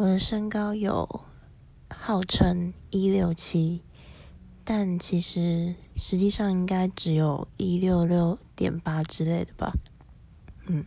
我的身高有号称一六七但其实实际上应该只有一六六点八之类的吧。嗯。